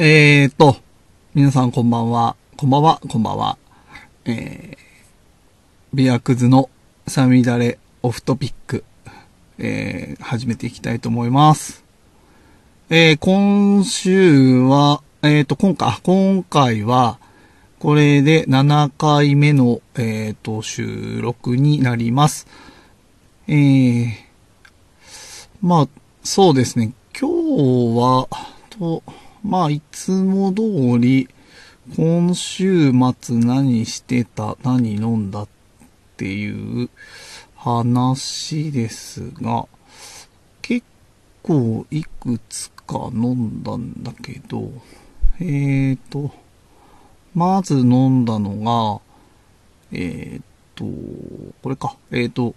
えーと、皆さんこんばんは。こんばんは、こんばんは。えー、ビアクズのサミダレオフトピック、えー、始めていきたいと思います。えー、今週は、えーと、今回、今回は、これで7回目の、えーと、収録になります。えー、まあ、そうですね。今日は、と、まあ、いつも通り、今週末何してた、何飲んだ？っていう話ですが、結構いくつか飲んだんだけど、えーと、まず飲んだのが、えーと、これか、えーと、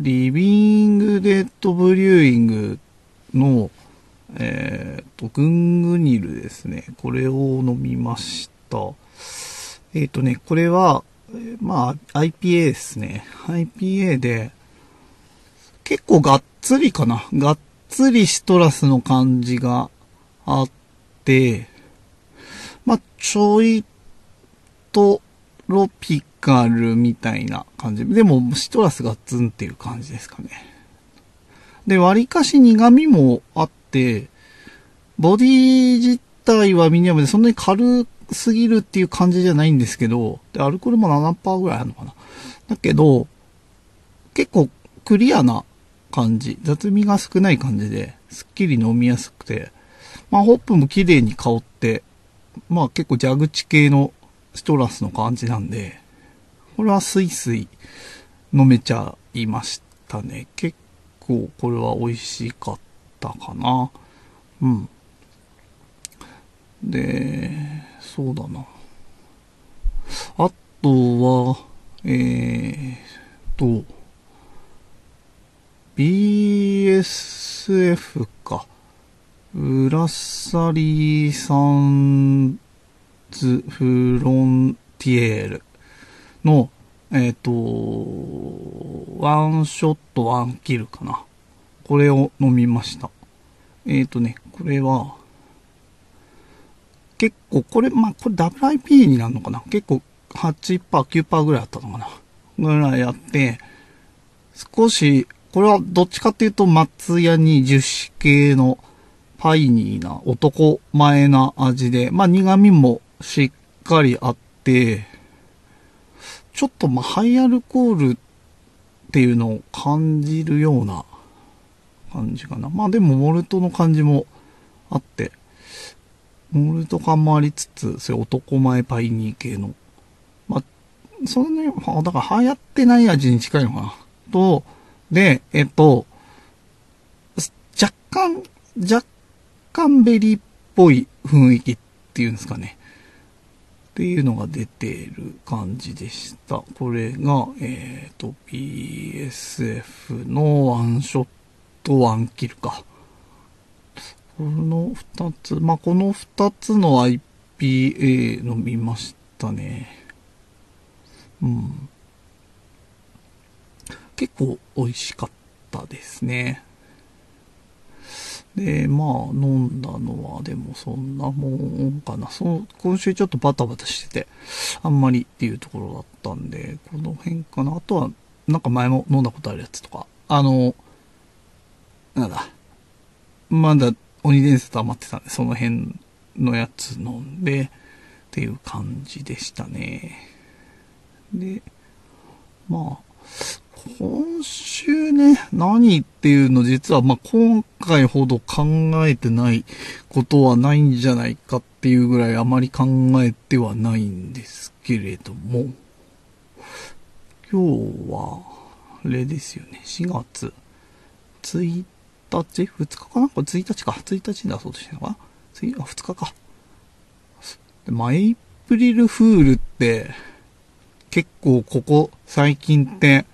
リビングデッドブリューイングの、えーと、グングニルですね。これを飲みました。えっ、とね、これは、まあ、IPA ですね。IPA で、結構がっつりかな。がっつりシトラスの感じがあって、まあ、ちょいトロピカルみたいな感じ。でも、シトラスがツンっていう感じですかね。で、割かし苦味もあって、ボディ自体はミニアムでそんなに軽すぎるっていう感じじゃないんですけど、で、アルコールも7%ぐらいあるのかな。だけど、結構クリアな感じ、雑味が少ない感じで、すっきり飲みやすくて、まあ、ホップも綺麗に香って、まあ結構蛇口系のストラスの感じなんで、これはスイスイ飲めちゃいましたね。結構これは美味しかったたかな。うん。で、そうだな。あとは、えーと、BSF か。ウラサリーサンズフロンティエールの、えっ、と、ワンショットワンキルかな。これを飲みました。えっ、とね、これは、結構、これ、まあ、これ WIP になるのかな？結構8%、9%ぐらいあったのかな？ぐらいあって、少し、これはどっちかっていうと松屋に樹脂系のパイニーな男前な味で、まあ苦味もしっかりあって、ちょっとまハイアルコールっていうのを感じるような感じかな。まあでもモルトの感じもあって、モルト感もありつつ、そういう男前パイニー系の。まあ、それね、あだから流行ってない味に近いのかな。と、で、えっと、若干、若干ベリーっぽい雰囲気っていうんですかね。っていうのが出てる感じでした。これが、えっ、と、BSF のワンショットワンキルか。この二つ、まあ、この二つの IPA 飲みましたね。うん。結構美味しかったですね。で、まあ、飲んだのは、でもそんなもんかな。そう、今週ちょっとバタバタしてて、あんまりっていうところだったんで、この辺かな。あとは、なんか前も飲んだことあるやつとか、あの、なんだ、まだ鬼伝説余ってたんで、その辺のやつ飲んで、っていう感じでしたね。で、まあ、今週ね、何っていうの実は、まあ、今回ほど考えてないことはないんじゃないかっていうぐらいあまり考えてはないんですけれども、今日は、あれですよね、4月1日 ?2 日かな？これ1日か。1日に出そうとしてるのかな？次あ、2日か。でまあ、エイプリルフールって、結構ここ最近って、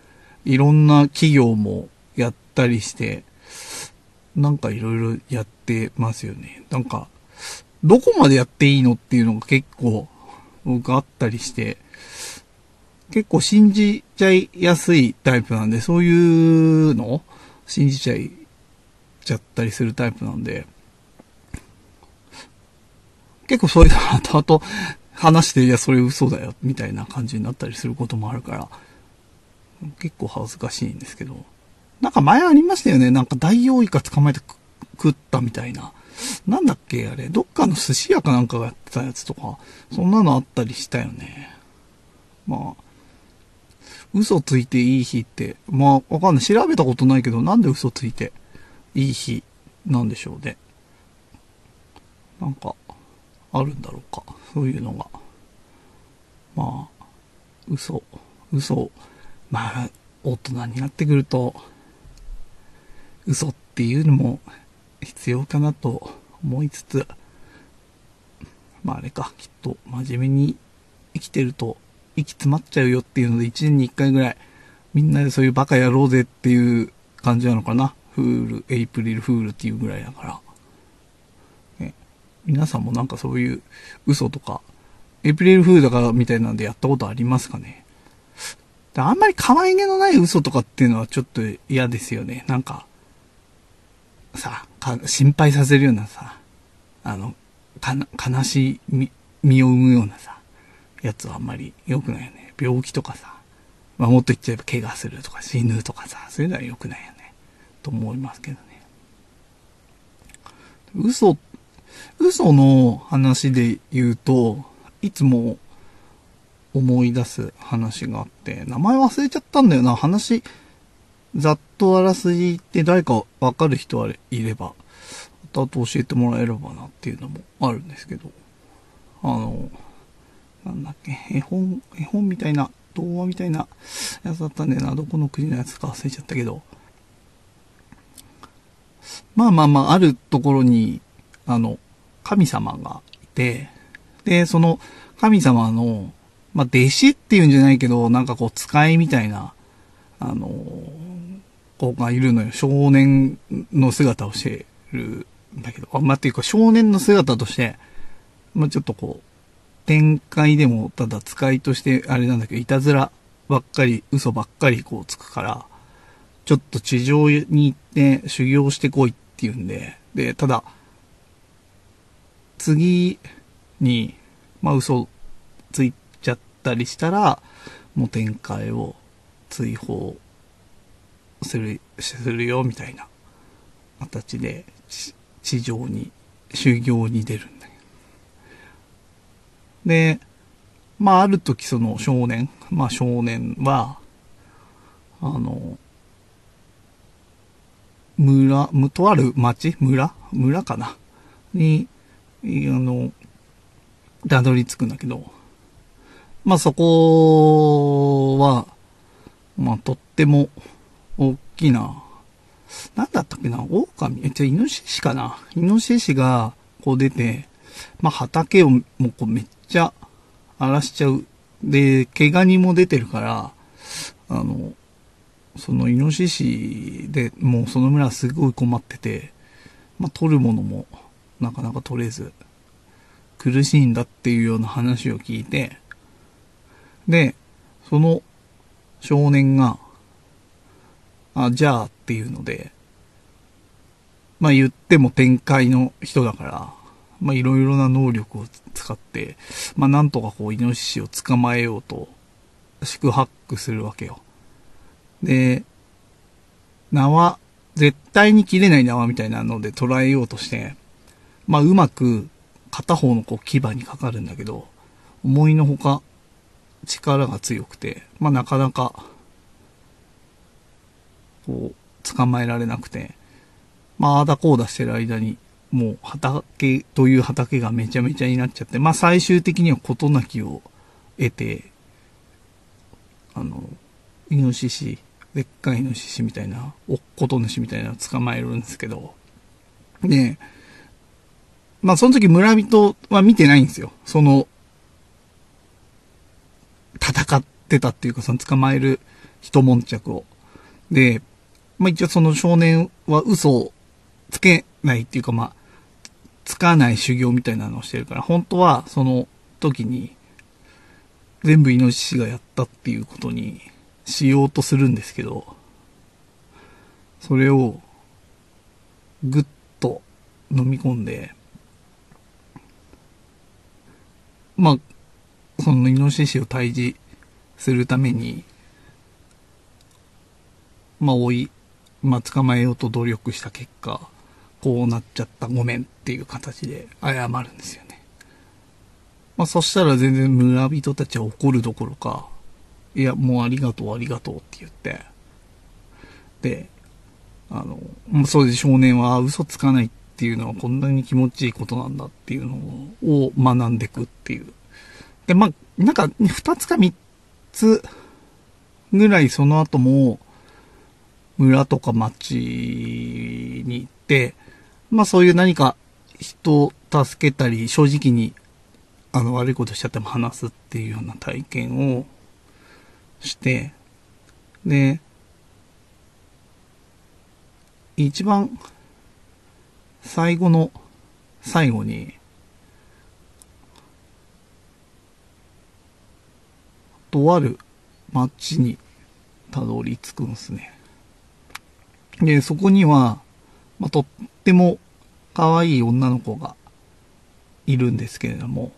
いろんな企業もやったりして、なんかいろいろやってますよね。なんか、どこまでやっていいのっていうのが結構、僕あったりして、結構信じちゃいやすいタイプなんで、そういうの信じちゃいちゃったりするタイプなんで、結構そういうの後々 話して、いや、それ嘘だよ、みたいな感じになったりすることもあるから、結構恥ずかしいんですけど。なんか前ありましたよね。なんか大王イカ捕まえて食ったみたいな。なんだっけあれ。どっかの寿司屋かなんかがやってたやつとか、そんなのあったりしたよね。まあ、嘘ついていい日って、まあわかんない。調べたことないけど、なんで嘘ついていい日なんでしょうね。なんか、あるんだろうか。そういうのが。まあ、嘘、嘘。まあ、大人になってくると、嘘っていうのも必要かなと思いつつ、まああれか、きっと真面目に生きてると息詰まっちゃうよっていうので1年に1回ぐらいみんなでそういうバカやろうぜっていう感じなのかな。フール、エイプリルフールっていうぐらいだから。ね、皆さんもなんかそういう嘘とか、エイプリルフールだからみたいなんでやったことありますかね？あんまり可愛げのない嘘とかっていうのはちょっと嫌ですよね。なんか、さ、心配させるようなさ、あの、か悲しい身を生むようなさ、やつはあんまり良くないよね。病気とかさ、まあ、もっと言っちゃえば怪我するとか死ぬとかさ、そういうのは良くないよね。と思いますけどね。嘘、嘘の話で言うと、いつも思い出す話があって、名前忘れちゃったんだよな。話、ざっとあらすじって誰かわかる人はいれば、後々教えてもらえればなっていうのもあるんですけど、あの、なんだっけ、絵本、絵本みたいな、童話みたいなやつだったんだよな。どこの国のやつか忘れちゃったけど。まあまあまあ、あるところに、あの、神様がいて、で、その神様の、まあ、弟子っていうんじゃないけど、なんかこう、使いみたいな、あの、子がいるのよ。少年の姿をしてるんだけど、あ、まあ、っていうか少年の姿として、まあ、ちょっとこう、展開でもただ使いとしてあれなんだけど、いたずらばっかり、嘘ばっかりこうつくから、ちょっと地上に行って修行してこいっていうんで、で、ただ、次に、まあ嘘ついちゃったりしたら、もう展開を追放する、するよ、みたいな形で、地上に、修行に出るんだけど。で、まあ、ある時その少年、まあ少年は、あの、村、とある町？村？村かな？に、あの、たどり着くんだけど、まあそこは、まあとっても大きな、なんだったっけな？狼？え、じゃイノシシかな？イノシシがこう出て、まあ畑をもうこうめっちゃ荒らしちゃう。で、毛ガニも出てるから、あの、そのイノシシでもうその村すごい困ってて、まあ取るものもなかなか取れず、苦しいんだっていうような話を聞いて、で、その少年が、あ、じゃあっていうので、まあ言っても展開の人だから、まあいろいろな能力を使って、まあなんとかこうイノシシを捕まえようと、宿泊するわけよ。で、縄、絶対に切れない縄みたいなので捉えようとして、まあうまく片方のこう牙にかかるんだけど、思いのほか力が強くて、まあなかなか、こう、捕まえられなくて、まああだこうだしてる間に、もう畑という畑がめちゃめちゃになっちゃって、まあ最終的には事なきを得て、あの、イノシシ、でっかいイノシシみたいな、おっこと主みたいなのを捕まえるんですけど、で、まあその時村人は見てないんですよ。その、戦ってたっていうか、その捕まえる一悶着を。で、まあ一応その少年は嘘をつけないっていうか、まあ、つかない修行みたいなのをしてるから、本当はその時に、全部イノシシがやったっていうことにしようとするんですけど、それをぐっと飲み込んで、まあ、そのイノシシを退治するために、まあ、追い、まあ、捕まえようと努力した結果、こうなっちゃったごめんっていう形で謝るんですよね。まあ、そしたら全然村人たちは怒るどころか、いや、もうありがとうありがとうって言って、で、あの、そうで少年は嘘つかないっていうのはこんなに気持ちいいことなんだっていうのを学んでくっていう。で、まあ、なんか、二つか三つぐらいその後も、村とか町に行って、まあそういう何か人を助けたり、正直にあの悪いことしちゃっても話すっていうような体験をして、で、一番最後の最後に、とある町にたどり着くんですね。で、そこには、まあ、とっても可愛い女の子がいるんですけれども、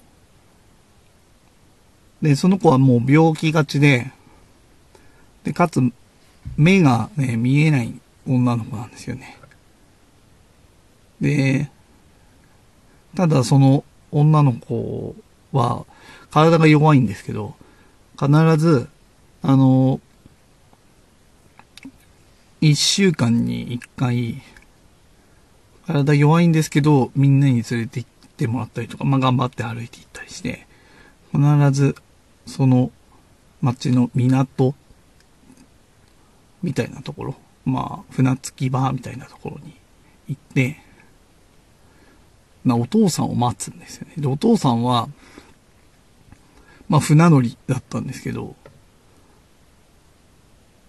で、その子はもう病気がちで、で、かつ、目がね、見えない女の子なんですよね。で、ただその女の子は体が弱いんですけど、必ず、あの、一週間に一回、体弱いんですけど、みんなに連れて行ってもらったりとか、まあ、頑張って歩いて行ったりして、必ず、その町の港みたいなところ、まあ、船着き場みたいなところに行って、な、お父さんを待つんですよね。で、お父さんは、まあ、船乗りだったんですけど、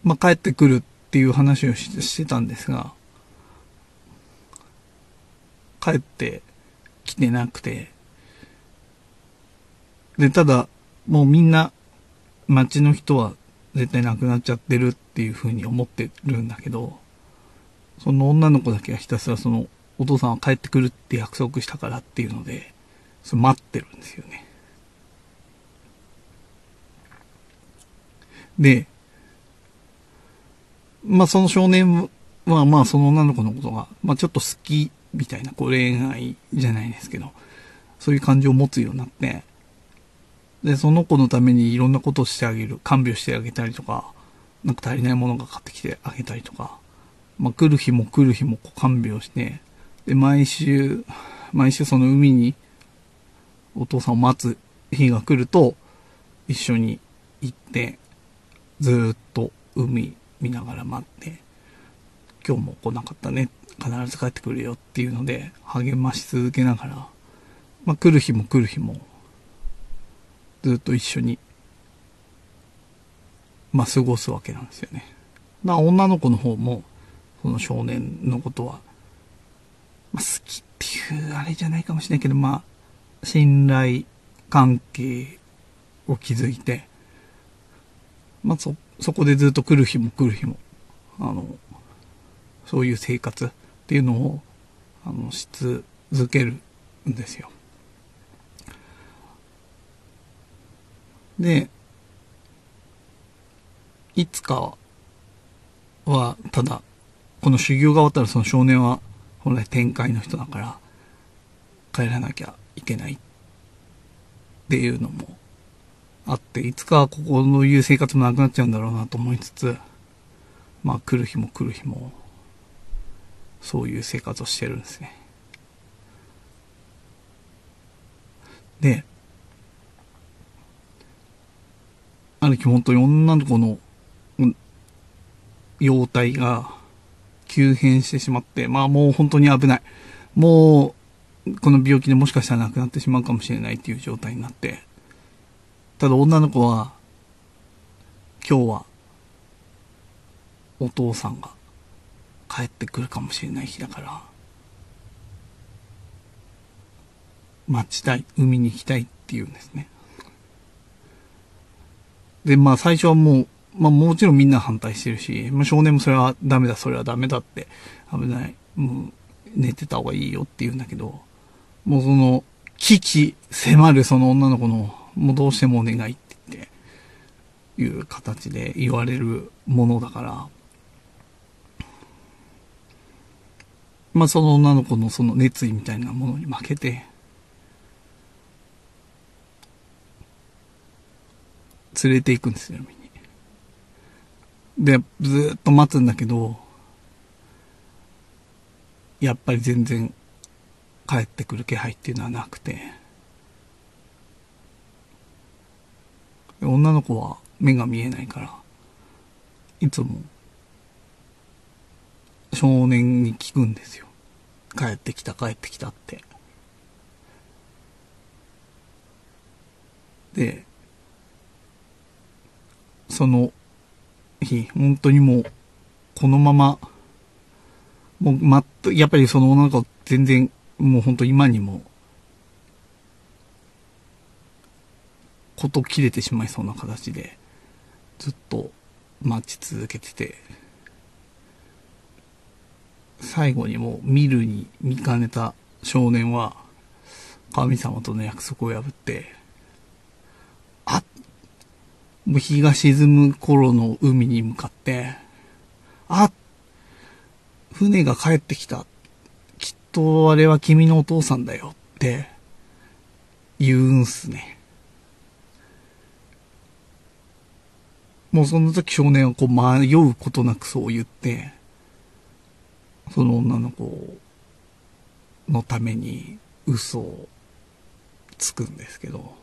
まあ、帰ってくるっていう話をしてたんですが、帰ってきてなくて、で、ただ、もうみんな、街の人は絶対亡くなっちゃってるっていう風に思ってるんだけど、その女の子だけはひたすらそのお父さんは帰ってくるって約束したからっていうので、そ待ってるんですよね。で、まあその少年はまあその女の子のことが、まあちょっと好きみたいな、こう恋愛じゃないですけど、そういう感情を持つようになって、で、その子のためにいろんなことをしてあげる、看病してあげたりとか、なんか足りないものが買ってきてあげたりとか、まあ来る日も来る日もこう看病して、で、毎週、毎週その海にお父さんを待つ日が来ると、一緒に行って、ずっと海見ながら待って、今日も来なかったね、必ず帰ってくるよっていうので、励まし続けながら、まあ、来る日も来る日も、ずっと一緒に、まあ、過ごすわけなんですよね。だから女の子の方も、その少年のことは、まあ、好きっていうあれじゃないかもしれないけど、まあ、信頼関係を築いて、まあ、そ、そこでずっと来る日も来る日も、あの、そういう生活っていうのを、あの、し続けるんですよ。で、いつかは、ただ、この修行が終わったらその少年は本来天界の人だから帰らなきゃいけないっていうのもあって、いつかここのいう生活もなくなっちゃうんだろうなと思いつつ、まあ来る日も来る日も、そういう生活をしてるんですね。で、ある日本当に女の子の容体が急変してしまって、まあもう本当に危ない。もう、この病気でもしかしたら亡くなってしまうかもしれないっていう状態になって、ただ女の子は、今日は、お父さんが帰ってくるかもしれない日だから、待ちたい、海に行きたいっていうんですね。で、まあ最初はもう、まあもちろんみんな反対してるし、まあ少年もそれはダメだ、それはダメだって、危ない、もう寝てた方がいいよって言うんだけど、もうその危機迫るその女の子の、もうどうしてもお願いって言って、いう形で言われるものだから、まあその女の子のその熱意みたいなものに負けて、連れて行くんですよ、海に。で、ずっと待つんだけど、やっぱり全然帰ってくる気配っていうのはなくて、女の子は目が見えないから、いつも少年に聞くんですよ。帰ってきた帰ってきたって。で、その日、本当にもう、このまま、もう、まやっぱりその女の子全然、もう本当今にも、こと切れてしまいそうな形で、ずっと待ち続けてて、最後にもう見るに見かねた少年は、神様との約束を破って、もう日が沈む頃の海に向かって、あ船が帰ってきた。きっとあれは君のお父さんだよって言うんすね。もうその時少年はこう迷うことなくそう言って、その女の子のために嘘をつくんですけど、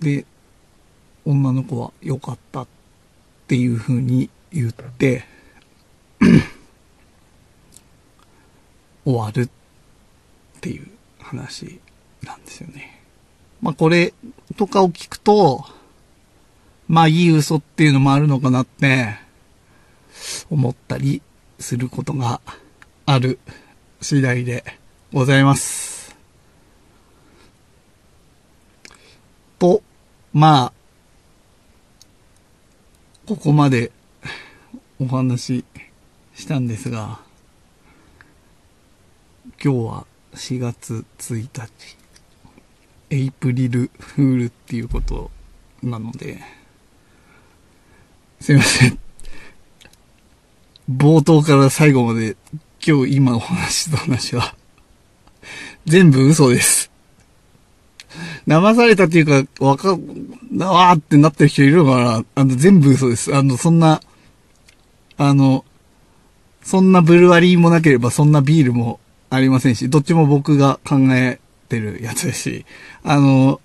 で、女の子は良かったっていう風に言って終わるっていう話なんですよね。まあこれとかを聞くと、まあいい嘘っていうのもあるのかなって思ったりすることがある次第でございます。と、まあ、ここまでお話ししたんですが、今日は4月1日、エイプリルフールっていうことなので、すいません。冒頭から最後まで今日今お話した話は全部嘘です。騙されたっていうか、わか、わーってなってる人いるのかなあの、全部嘘です。あの、そんな、あの、そんなブルワリーもなければそんなビールもありませんし、どっちも僕が考えてるやつですし、あの、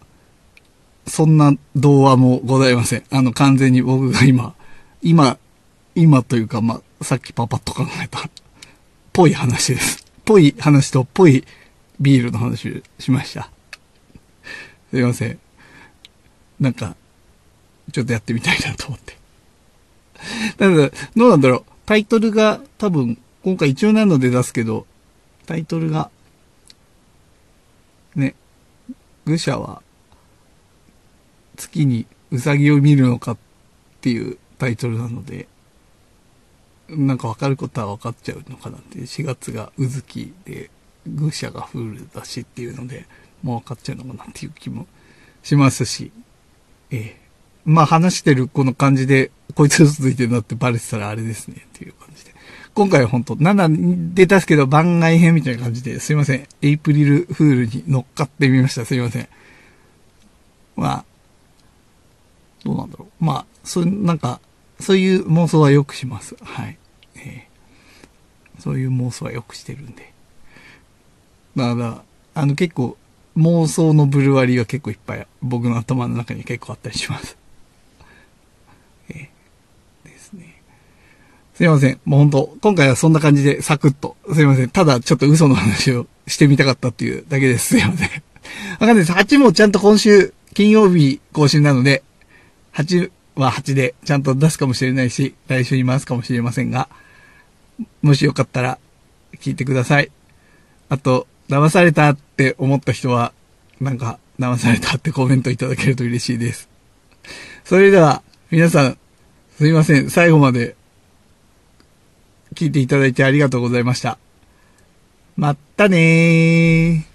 そんな童話もございません。あの、完全に僕が今、今、今というか、まあ、さっきパパッと考えた、ぽい話です。ぽい話とぽいビールの話しました。すいません。なんか、ちょっとやってみたいなと思って。ただ、どうなんだろう。タイトルが多分、今回一応なので出すけど、タイトルが、ね、愚者は、月にウサギを見るのかっていうタイトルなので、なんかわかることは分かっちゃうのかなって、4月がうずきで、愚者がフールだしっていうので、もう分かっちゃうのかなっていう気もしますし、ええまあ話してるこの感じで、こいつ嘘ついてるなってバレてたらあれですねっていう感じで。今回は本当7で出すけど番外編みたいな感じですいません。エイプリルフールに乗っかってみました。すいません。まあ、どうなんだろう。まあ、そういう、なんか、そういう妄想はよくします。はい。えー、そういう妄想はよくしてるんで。だから、あの結構、妄想のブルワリーが結構いっぱい、僕の頭の中に結構あったりします。えー、ですね。すいません。もう本当今回はそんな感じでサクッと。すいません。ただちょっと嘘の話をしてみたかったっていうだけです。すいません。わかんないです。8もちゃんと今週金曜日更新なので、8は8でちゃんと出すかもしれないし、来週に回すかもしれませんが、もしよかったら聞いてください。あと、騙されたって思った人は、なんか、騙されたってコメントいただけると嬉しいです。それでは、皆さん、すいません。最後まで聞いていただいてありがとうございました。まったねー。